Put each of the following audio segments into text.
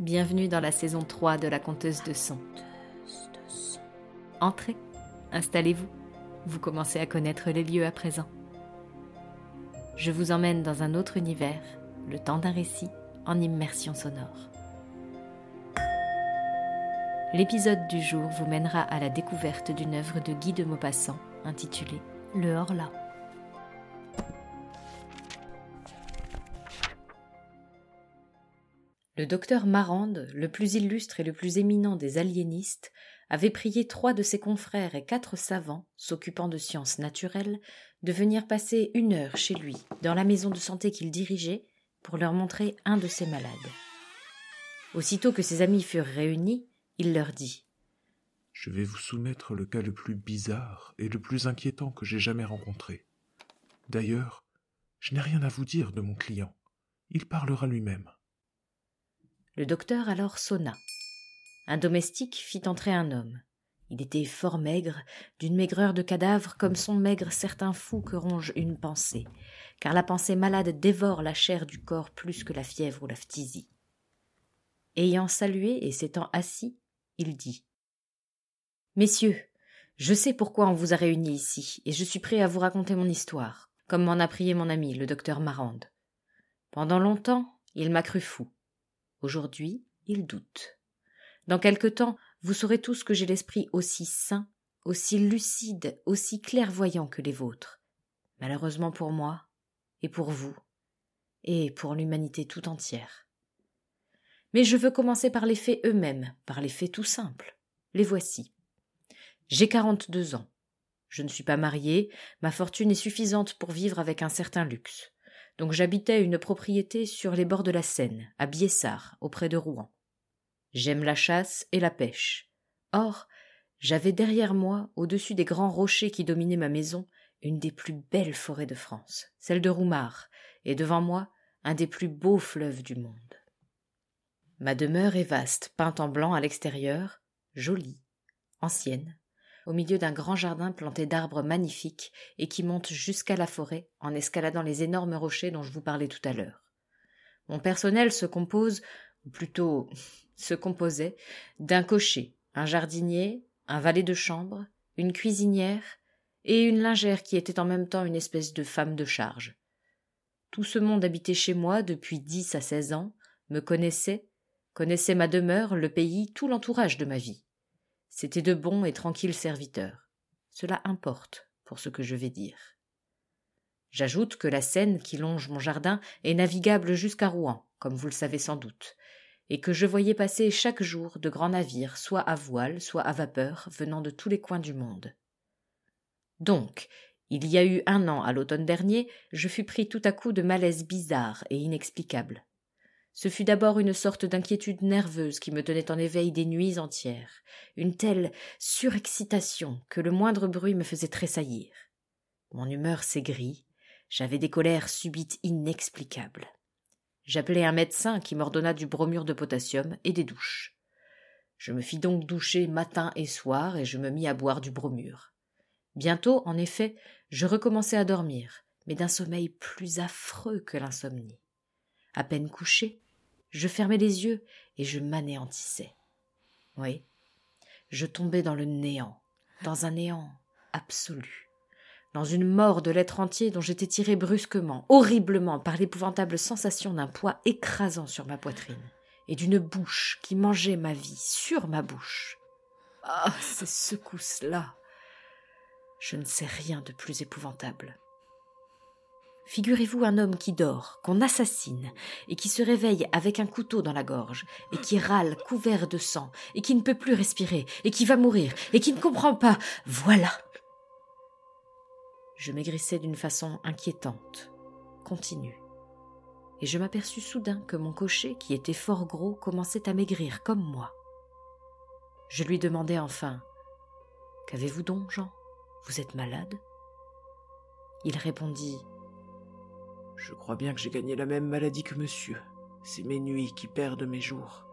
Bienvenue dans la saison 3 de la conteuse de son. Entrez, installez-vous, vous commencez à connaître les lieux à présent. Je vous emmène dans un autre univers, le temps d'un récit en immersion sonore. L'épisode du jour vous mènera à la découverte d'une œuvre de Guy de Maupassant intitulée Le Horla. Le docteur Marande, le plus illustre et le plus éminent des aliénistes, avait prié trois de ses confrères et quatre savants, s'occupant de sciences naturelles, de venir passer une heure chez lui, dans la maison de santé qu'il dirigeait, pour leur montrer un de ses malades. Aussitôt que ses amis furent réunis, il leur dit Je vais vous soumettre le cas le plus bizarre et le plus inquiétant que j'ai jamais rencontré. D'ailleurs, je n'ai rien à vous dire de mon client. Il parlera lui-même. Le docteur alors sonna. Un domestique fit entrer un homme. Il était fort maigre, d'une maigreur de cadavre comme sont maigres certains fous que ronge une pensée, car la pensée malade dévore la chair du corps plus que la fièvre ou la phtisie. Ayant salué et s'étant assis, il dit Messieurs, je sais pourquoi on vous a réunis ici, et je suis prêt à vous raconter mon histoire, comme m'en a prié mon ami, le docteur Marande. Pendant longtemps, il m'a cru fou. Aujourd'hui, il doute. Dans quelque temps, vous saurez tous que j'ai l'esprit aussi sain, aussi lucide, aussi clairvoyant que les vôtres. Malheureusement pour moi, et pour vous, et pour l'humanité tout entière. Mais je veux commencer par les faits eux-mêmes, par les faits tout simples. Les voici. J'ai quarante-deux ans. Je ne suis pas marié, ma fortune est suffisante pour vivre avec un certain luxe donc j'habitais une propriété sur les bords de la Seine, à Biessard, auprès de Rouen. J'aime la chasse et la pêche. Or, j'avais derrière moi, au-dessus des grands rochers qui dominaient ma maison, une des plus belles forêts de France, celle de Roumard, et devant moi, un des plus beaux fleuves du monde. Ma demeure est vaste, peinte en blanc à l'extérieur, jolie, ancienne, au milieu d'un grand jardin planté d'arbres magnifiques et qui monte jusqu'à la forêt en escaladant les énormes rochers dont je vous parlais tout à l'heure. Mon personnel se compose, ou plutôt se composait, d'un cocher, un jardinier, un valet de chambre, une cuisinière et une lingère qui était en même temps une espèce de femme de charge. Tout ce monde habitait chez moi depuis dix à seize ans, me connaissait, connaissait ma demeure, le pays, tout l'entourage de ma vie. C'étaient de bons et tranquilles serviteurs. Cela importe pour ce que je vais dire. J'ajoute que la Seine qui longe mon jardin est navigable jusqu'à Rouen, comme vous le savez sans doute, et que je voyais passer chaque jour de grands navires, soit à voile, soit à vapeur, venant de tous les coins du monde. Donc, il y a eu un an à l'automne dernier, je fus pris tout à coup de malaise bizarre et inexplicable. Ce fut d'abord une sorte d'inquiétude nerveuse qui me tenait en éveil des nuits entières, une telle surexcitation que le moindre bruit me faisait tressaillir. Mon humeur s'aigrit, j'avais des colères subites inexplicables. J'appelai un médecin qui m'ordonna du bromure de potassium et des douches. Je me fis donc doucher matin et soir et je me mis à boire du bromure. Bientôt, en effet, je recommençai à dormir, mais d'un sommeil plus affreux que l'insomnie. À peine couché, je fermais les yeux et je m'anéantissais. Oui, je tombais dans le néant, dans un néant absolu, dans une mort de l'être entier dont j'étais tiré brusquement, horriblement, par l'épouvantable sensation d'un poids écrasant sur ma poitrine, et d'une bouche qui mangeait ma vie sur ma bouche. Ah, ces secousses-là. Je ne sais rien de plus épouvantable. Figurez-vous un homme qui dort, qu'on assassine, et qui se réveille avec un couteau dans la gorge, et qui râle couvert de sang, et qui ne peut plus respirer, et qui va mourir, et qui ne comprend pas. Voilà. Je maigrissais d'une façon inquiétante, continue. Et je m'aperçus soudain que mon cocher, qui était fort gros, commençait à maigrir comme moi. Je lui demandai enfin Qu'avez-vous donc, Jean? Vous êtes malade? Il répondit je crois bien que j'ai gagné la même maladie que monsieur. C'est mes nuits qui perdent mes jours.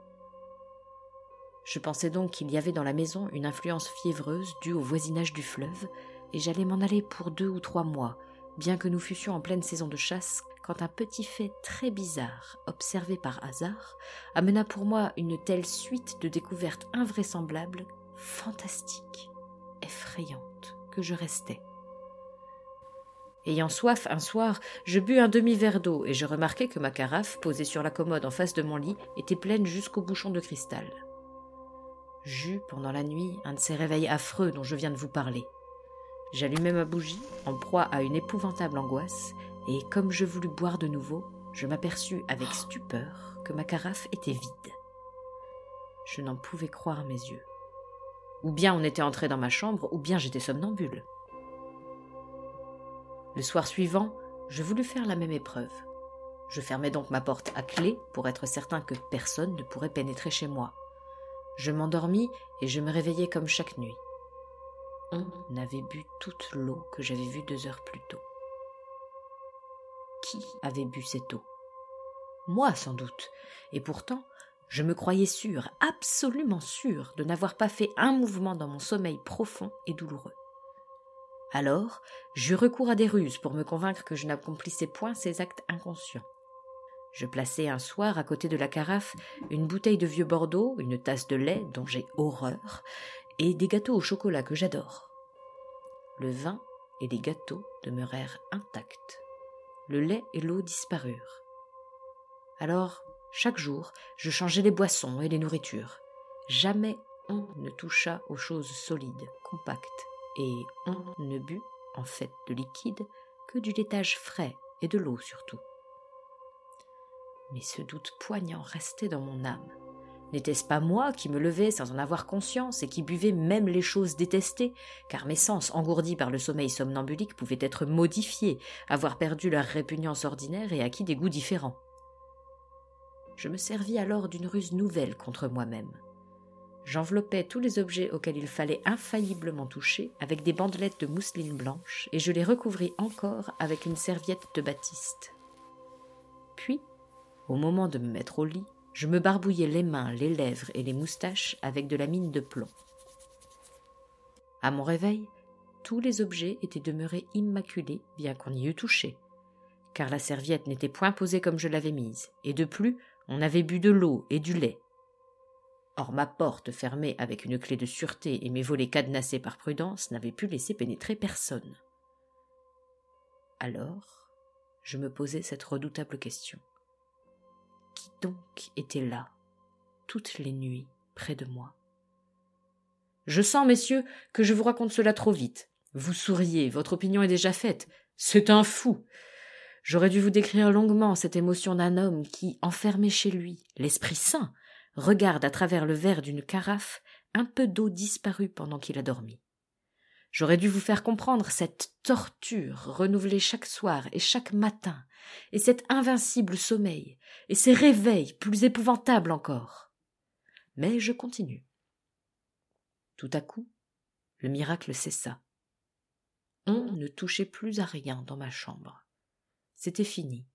Je pensais donc qu'il y avait dans la maison une influence fiévreuse due au voisinage du fleuve, et j'allais m'en aller pour deux ou trois mois, bien que nous fussions en pleine saison de chasse, quand un petit fait très bizarre, observé par hasard, amena pour moi une telle suite de découvertes invraisemblables, fantastiques, effrayantes, que je restais. Ayant soif un soir, je bus un demi-verre d'eau et je remarquai que ma carafe, posée sur la commode en face de mon lit, était pleine jusqu'au bouchon de cristal. J'eus pendant la nuit un de ces réveils affreux dont je viens de vous parler. J'allumai ma bougie, en proie à une épouvantable angoisse, et comme je voulus boire de nouveau, je m'aperçus avec stupeur que ma carafe était vide. Je n'en pouvais croire mes yeux. Ou bien on était entré dans ma chambre, ou bien j'étais somnambule. Le soir suivant, je voulus faire la même épreuve. Je fermai donc ma porte à clé pour être certain que personne ne pourrait pénétrer chez moi. Je m'endormis et je me réveillai comme chaque nuit. On avait bu toute l'eau que j'avais vue deux heures plus tôt. Qui avait bu cette eau? Moi, sans doute. Et pourtant, je me croyais sûr, absolument sûr, de n'avoir pas fait un mouvement dans mon sommeil profond et douloureux. Alors, j'eus recours à des ruses pour me convaincre que je n'accomplissais point ces actes inconscients. Je plaçai un soir à côté de la carafe une bouteille de vieux Bordeaux, une tasse de lait dont j'ai horreur, et des gâteaux au chocolat que j'adore. Le vin et les gâteaux demeurèrent intacts. Le lait et l'eau disparurent. Alors, chaque jour, je changeais les boissons et les nourritures. Jamais on ne toucha aux choses solides, compactes, et on ne but, en fait de liquide, que du laitage frais et de l'eau surtout. Mais ce doute poignant restait dans mon âme. N'était-ce pas moi qui me levais sans en avoir conscience et qui buvais même les choses détestées, car mes sens, engourdis par le sommeil somnambulique, pouvaient être modifiés, avoir perdu leur répugnance ordinaire et acquis des goûts différents? Je me servis alors d'une ruse nouvelle contre moi-même. J'enveloppais tous les objets auxquels il fallait infailliblement toucher avec des bandelettes de mousseline blanche et je les recouvris encore avec une serviette de batiste. Puis, au moment de me mettre au lit, je me barbouillais les mains, les lèvres et les moustaches avec de la mine de plomb. À mon réveil, tous les objets étaient demeurés immaculés, bien qu'on y eût touché, car la serviette n'était point posée comme je l'avais mise, et de plus, on avait bu de l'eau et du lait, Or ma porte fermée avec une clé de sûreté et mes volets cadenassés par prudence n'avaient pu laisser pénétrer personne. Alors, je me posais cette redoutable question. Qui donc était là, toutes les nuits, près de moi? Je sens, messieurs, que je vous raconte cela trop vite. Vous souriez, votre opinion est déjà faite. C'est un fou. J'aurais dû vous décrire longuement cette émotion d'un homme qui, enfermé chez lui, l'Esprit Saint, regarde à travers le verre d'une carafe un peu d'eau disparue pendant qu'il a dormi. J'aurais dû vous faire comprendre cette torture renouvelée chaque soir et chaque matin, et cet invincible sommeil, et ces réveils plus épouvantables encore. Mais je continue. Tout à coup, le miracle cessa. On ne touchait plus à rien dans ma chambre. C'était fini.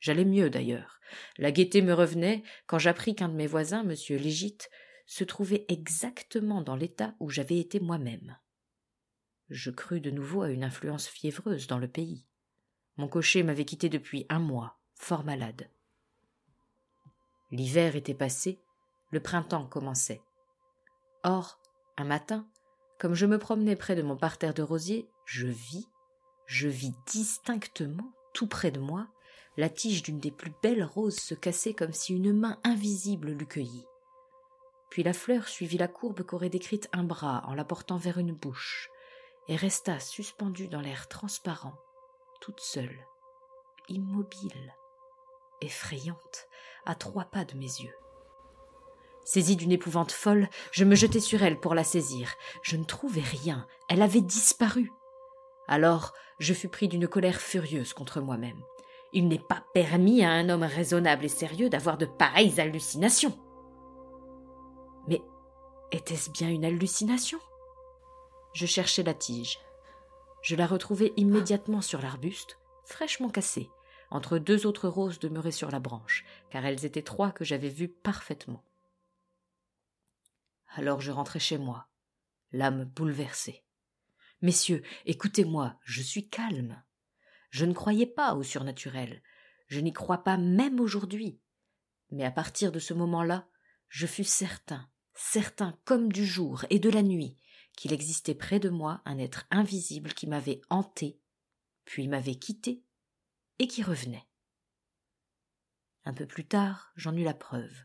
J'allais mieux d'ailleurs. La gaieté me revenait quand j'appris qu'un de mes voisins, M. Légite, se trouvait exactement dans l'état où j'avais été moi-même. Je crus de nouveau à une influence fiévreuse dans le pays. Mon cocher m'avait quitté depuis un mois, fort malade. L'hiver était passé, le printemps commençait. Or, un matin, comme je me promenais près de mon parterre de rosiers, je vis, je vis distinctement, tout près de moi, la tige d'une des plus belles roses se cassait comme si une main invisible l'eût cueillie. Puis la fleur suivit la courbe qu'aurait décrite un bras en la portant vers une bouche, et resta suspendue dans l'air transparent, toute seule, immobile, effrayante, à trois pas de mes yeux. Saisi d'une épouvante folle, je me jetai sur elle pour la saisir. Je ne trouvais rien, elle avait disparu. Alors je fus pris d'une colère furieuse contre moi-même. Il n'est pas permis à un homme raisonnable et sérieux d'avoir de pareilles hallucinations. Mais était-ce bien une hallucination? Je cherchai la tige. Je la retrouvai immédiatement sur l'arbuste, fraîchement cassée, entre deux autres roses demeurées sur la branche, car elles étaient trois que j'avais vues parfaitement. Alors je rentrai chez moi, l'âme bouleversée. Messieurs, écoutez-moi, je suis calme. Je ne croyais pas au surnaturel. Je n'y crois pas même aujourd'hui. Mais à partir de ce moment-là, je fus certain, certain comme du jour et de la nuit, qu'il existait près de moi un être invisible qui m'avait hanté, puis m'avait quitté, et qui revenait. Un peu plus tard, j'en eus la preuve.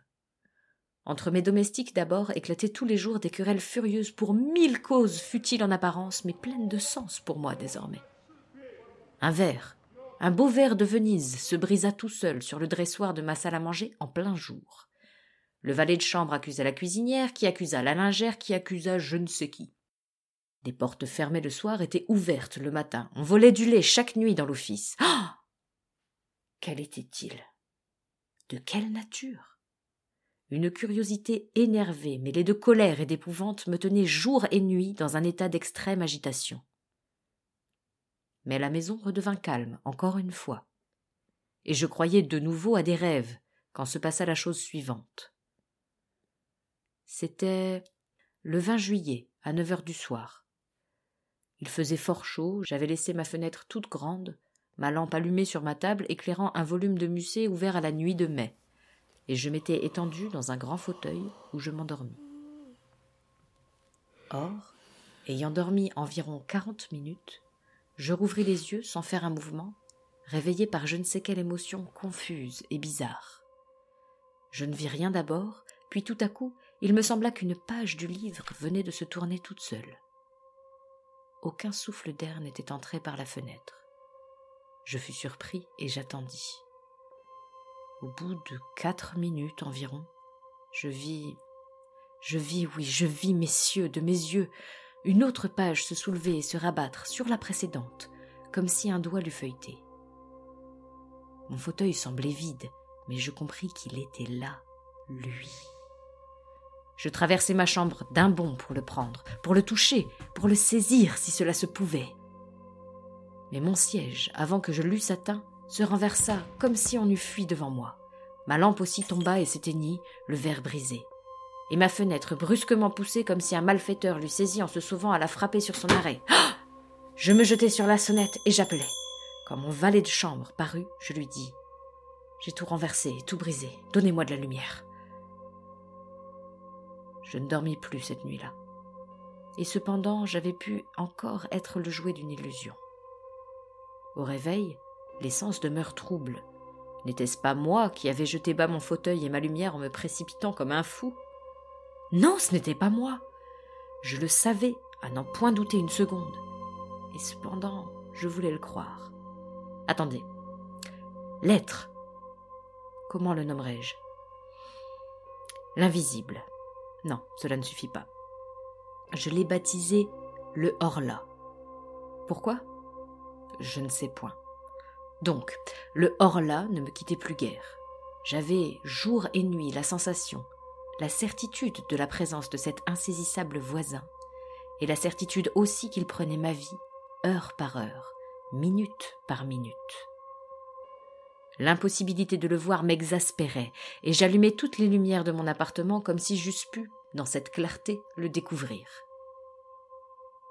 Entre mes domestiques d'abord éclataient tous les jours des querelles furieuses pour mille causes futiles en apparence, mais pleines de sens pour moi désormais. Un verre, un beau verre de Venise, se brisa tout seul sur le dressoir de ma salle à manger en plein jour. Le valet de chambre accusa la cuisinière, qui accusa la lingère, qui accusa je ne sais qui. Des portes fermées le soir étaient ouvertes le matin. On volait du lait chaque nuit dans l'office. Ah Quel était-il? De quelle nature? Une curiosité énervée, mêlée de colère et d'épouvante, me tenait jour et nuit dans un état d'extrême agitation. Mais la maison redevint calme, encore une fois. Et je croyais de nouveau à des rêves, quand se passa la chose suivante. C'était le 20 juillet, à neuf heures du soir. Il faisait fort chaud, j'avais laissé ma fenêtre toute grande, ma lampe allumée sur ma table éclairant un volume de Musset ouvert à la nuit de mai, et je m'étais étendu dans un grand fauteuil où je m'endormis. Or, ayant dormi environ quarante minutes, je rouvris les yeux sans faire un mouvement, réveillé par je ne sais quelle émotion confuse et bizarre. Je ne vis rien d'abord, puis tout à coup il me sembla qu'une page du livre venait de se tourner toute seule. Aucun souffle d'air n'était entré par la fenêtre. Je fus surpris et j'attendis. Au bout de quatre minutes environ, je vis. Je vis, oui, je vis, messieurs, de mes yeux, une autre page se soulever et se rabattre sur la précédente, comme si un doigt l'eût feuilleté. Mon fauteuil semblait vide, mais je compris qu'il était là, lui. Je traversai ma chambre d'un bond pour le prendre, pour le toucher, pour le saisir si cela se pouvait. Mais mon siège, avant que je l'eusse atteint, se renversa comme si on eût fui devant moi. Ma lampe aussi tomba et s'éteignit, le verre brisé. Et ma fenêtre brusquement poussée comme si un malfaiteur l'eût saisie en se sauvant à la frapper sur son arrêt. Ah je me jetai sur la sonnette et j'appelai. Quand mon valet de chambre parut, je lui dis J'ai tout renversé, tout brisé. Donnez-moi de la lumière. Je ne dormis plus cette nuit-là. Et cependant, j'avais pu encore être le jouet d'une illusion. Au réveil, les sens demeurent troubles. N'était-ce pas moi qui avais jeté bas mon fauteuil et ma lumière en me précipitant comme un fou? Non, ce n'était pas moi. Je le savais, à n'en point douter une seconde. Et cependant, je voulais le croire. Attendez. L'être. Comment le nommerai-je L'invisible. Non, cela ne suffit pas. Je l'ai baptisé le Horla. Pourquoi? Je ne sais point. Donc, le Horla ne me quittait plus guère. J'avais jour et nuit la sensation, la certitude de la présence de cet insaisissable voisin, et la certitude aussi qu'il prenait ma vie, heure par heure, minute par minute. L'impossibilité de le voir m'exaspérait, et j'allumais toutes les lumières de mon appartement comme si j'eusse pu, dans cette clarté, le découvrir.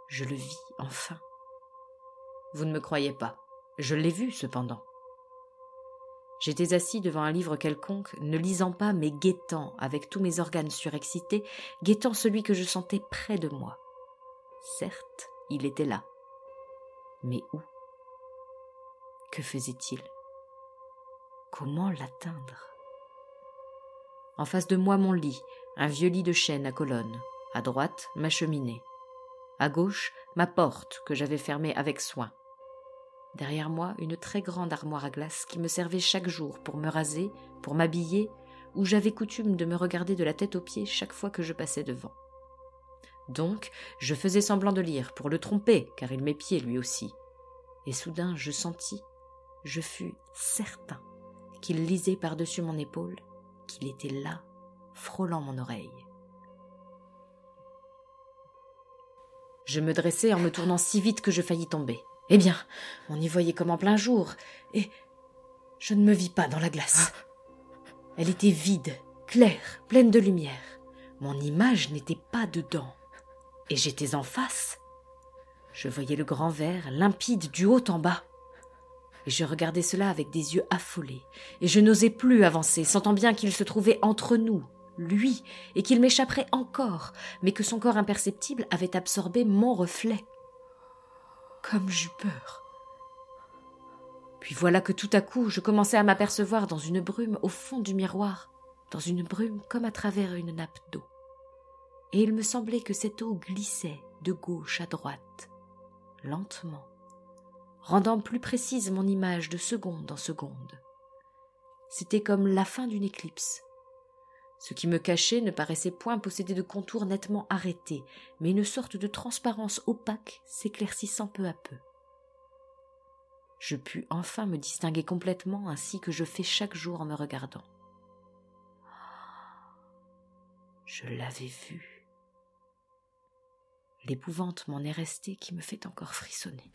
Je le vis enfin. Vous ne me croyez pas. Je l'ai vu cependant. J'étais assis devant un livre quelconque, ne lisant pas, mais guettant, avec tous mes organes surexcités, guettant celui que je sentais près de moi. Certes, il était là. Mais où? Que faisait-il? Comment l'atteindre? En face de moi mon lit, un vieux lit de chêne à colonnes. À droite, ma cheminée. À gauche, ma porte que j'avais fermée avec soin. Derrière moi, une très grande armoire à glace qui me servait chaque jour pour me raser, pour m'habiller, où j'avais coutume de me regarder de la tête aux pieds chaque fois que je passais devant. Donc, je faisais semblant de lire pour le tromper, car il m'épiait lui aussi. Et soudain, je sentis, je fus certain qu'il lisait par-dessus mon épaule, qu'il était là, frôlant mon oreille. Je me dressai en me tournant si vite que je faillis tomber. Eh bien, on y voyait comme en plein jour, et je ne me vis pas dans la glace. Elle était vide, claire, pleine de lumière. Mon image n'était pas dedans, et j'étais en face. Je voyais le grand verre, limpide du haut en bas. et je regardais cela avec des yeux affolés, et je n'osais plus avancer, sentant bien qu'il se trouvait entre nous, lui, et qu'il m'échapperait encore, mais que son corps imperceptible avait absorbé mon reflet. Comme j'eus peur. Puis voilà que tout à coup je commençais à m'apercevoir dans une brume au fond du miroir, dans une brume comme à travers une nappe d'eau. Et il me semblait que cette eau glissait de gauche à droite, lentement, rendant plus précise mon image de seconde en seconde. C'était comme la fin d'une éclipse. Ce qui me cachait ne paraissait point posséder de contours nettement arrêtés, mais une sorte de transparence opaque s'éclaircissant peu à peu. Je pus enfin me distinguer complètement ainsi que je fais chaque jour en me regardant. Je l'avais vu. L'épouvante m'en est restée qui me fait encore frissonner.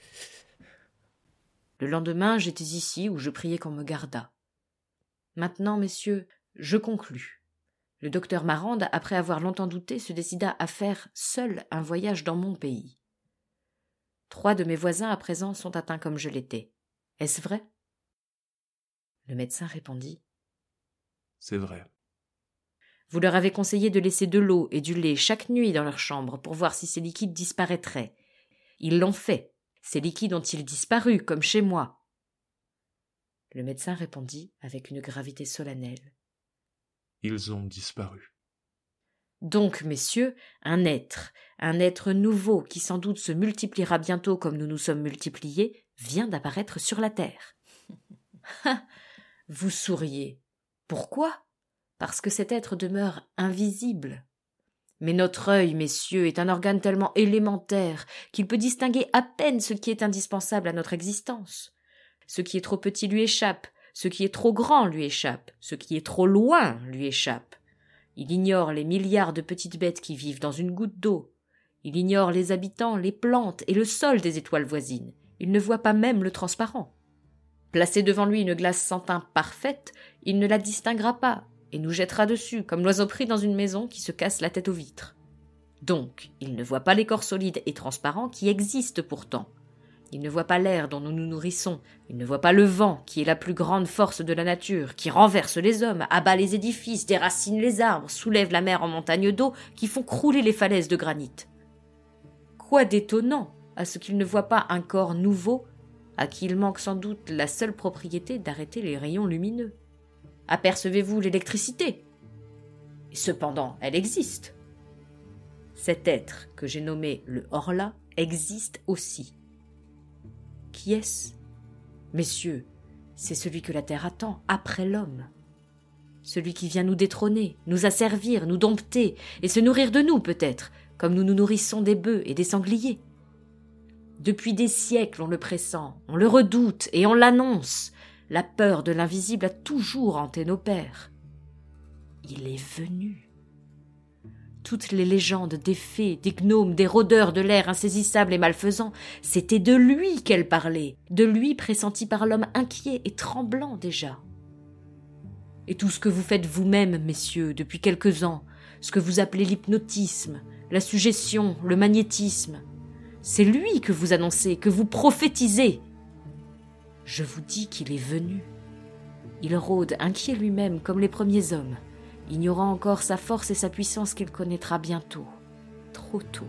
Le lendemain, j'étais ici où je priais qu'on me gardât. Maintenant, messieurs, je conclus. Le docteur Marande, après avoir longtemps douté, se décida à faire seul un voyage dans mon pays. Trois de mes voisins à présent sont atteints comme je l'étais. Est-ce vrai? Le médecin répondit. C'est vrai. Vous leur avez conseillé de laisser de l'eau et du lait chaque nuit dans leur chambre pour voir si ces liquides disparaîtraient. Ils l'ont fait. Ces liquides ont-ils disparu, comme chez moi? Le médecin répondit avec une gravité solennelle. Ils ont disparu. Donc, messieurs, un être, un être nouveau qui sans doute se multipliera bientôt comme nous nous sommes multipliés, vient d'apparaître sur la terre. Vous souriez. Pourquoi? Parce que cet être demeure invisible. Mais notre œil, messieurs, est un organe tellement élémentaire qu'il peut distinguer à peine ce qui est indispensable à notre existence. Ce qui est trop petit lui échappe, ce qui est trop grand lui échappe, ce qui est trop loin lui échappe. Il ignore les milliards de petites bêtes qui vivent dans une goutte d'eau. Il ignore les habitants, les plantes et le sol des étoiles voisines. Il ne voit pas même le transparent. Placé devant lui une glace sans teint parfaite, il ne la distinguera pas, et nous jettera dessus, comme l'oiseau pris dans une maison qui se casse la tête aux vitres. Donc, il ne voit pas les corps solides et transparents qui existent pourtant. Il ne voit pas l'air dont nous nous nourrissons, il ne voit pas le vent, qui est la plus grande force de la nature, qui renverse les hommes, abat les édifices, déracine les arbres, soulève la mer en montagnes d'eau, qui font crouler les falaises de granit. Quoi d'étonnant à ce qu'il ne voit pas un corps nouveau, à qui il manque sans doute la seule propriété d'arrêter les rayons lumineux Apercevez-vous l'électricité? Cependant, elle existe. Cet être que j'ai nommé le Horla existe aussi. Qui est-ce? Messieurs, c'est celui que la terre attend après l'homme. Celui qui vient nous détrôner, nous asservir, nous dompter, et se nourrir de nous peut-être, comme nous nous nourrissons des bœufs et des sangliers. Depuis des siècles on le pressent, on le redoute et on l'annonce, la peur de l'invisible a toujours hanté nos pères. Il est venu. Toutes les légendes des fées, des gnomes, des rôdeurs de l'air insaisissable et malfaisant, c'était de lui qu'elles parlaient, de lui pressenti par l'homme inquiet et tremblant déjà. Et tout ce que vous faites vous-même, messieurs, depuis quelques ans, ce que vous appelez l'hypnotisme, la suggestion, le magnétisme, c'est lui que vous annoncez, que vous prophétisez, je vous dis qu'il est venu. Il rôde inquiet lui-même comme les premiers hommes, ignorant encore sa force et sa puissance qu'il connaîtra bientôt, trop tôt.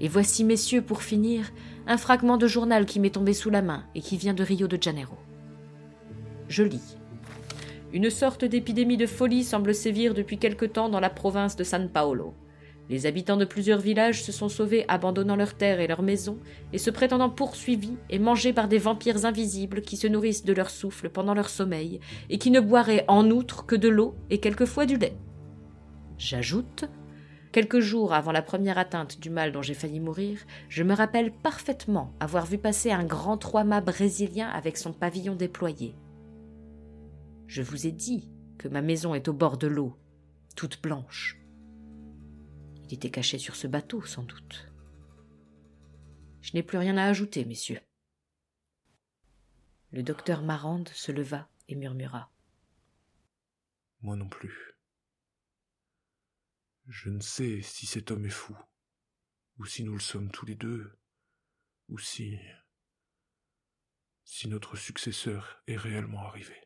Et voici, messieurs, pour finir, un fragment de journal qui m'est tombé sous la main et qui vient de Rio de Janeiro. Je lis. Une sorte d'épidémie de folie semble sévir depuis quelque temps dans la province de San Paolo. Les habitants de plusieurs villages se sont sauvés abandonnant leurs terres et leurs maisons, et se prétendant poursuivis et mangés par des vampires invisibles qui se nourrissent de leur souffle pendant leur sommeil, et qui ne boiraient en outre que de l'eau et quelquefois du lait. J'ajoute Quelques jours avant la première atteinte du mal dont j'ai failli mourir, je me rappelle parfaitement avoir vu passer un grand trois-mâts brésilien avec son pavillon déployé. Je vous ai dit que ma maison est au bord de l'eau, toute blanche. Il était caché sur ce bateau, sans doute. Je n'ai plus rien à ajouter, messieurs. Le docteur Marande se leva et murmura. Moi non plus. Je ne sais si cet homme est fou, ou si nous le sommes tous les deux, ou si. si notre successeur est réellement arrivé.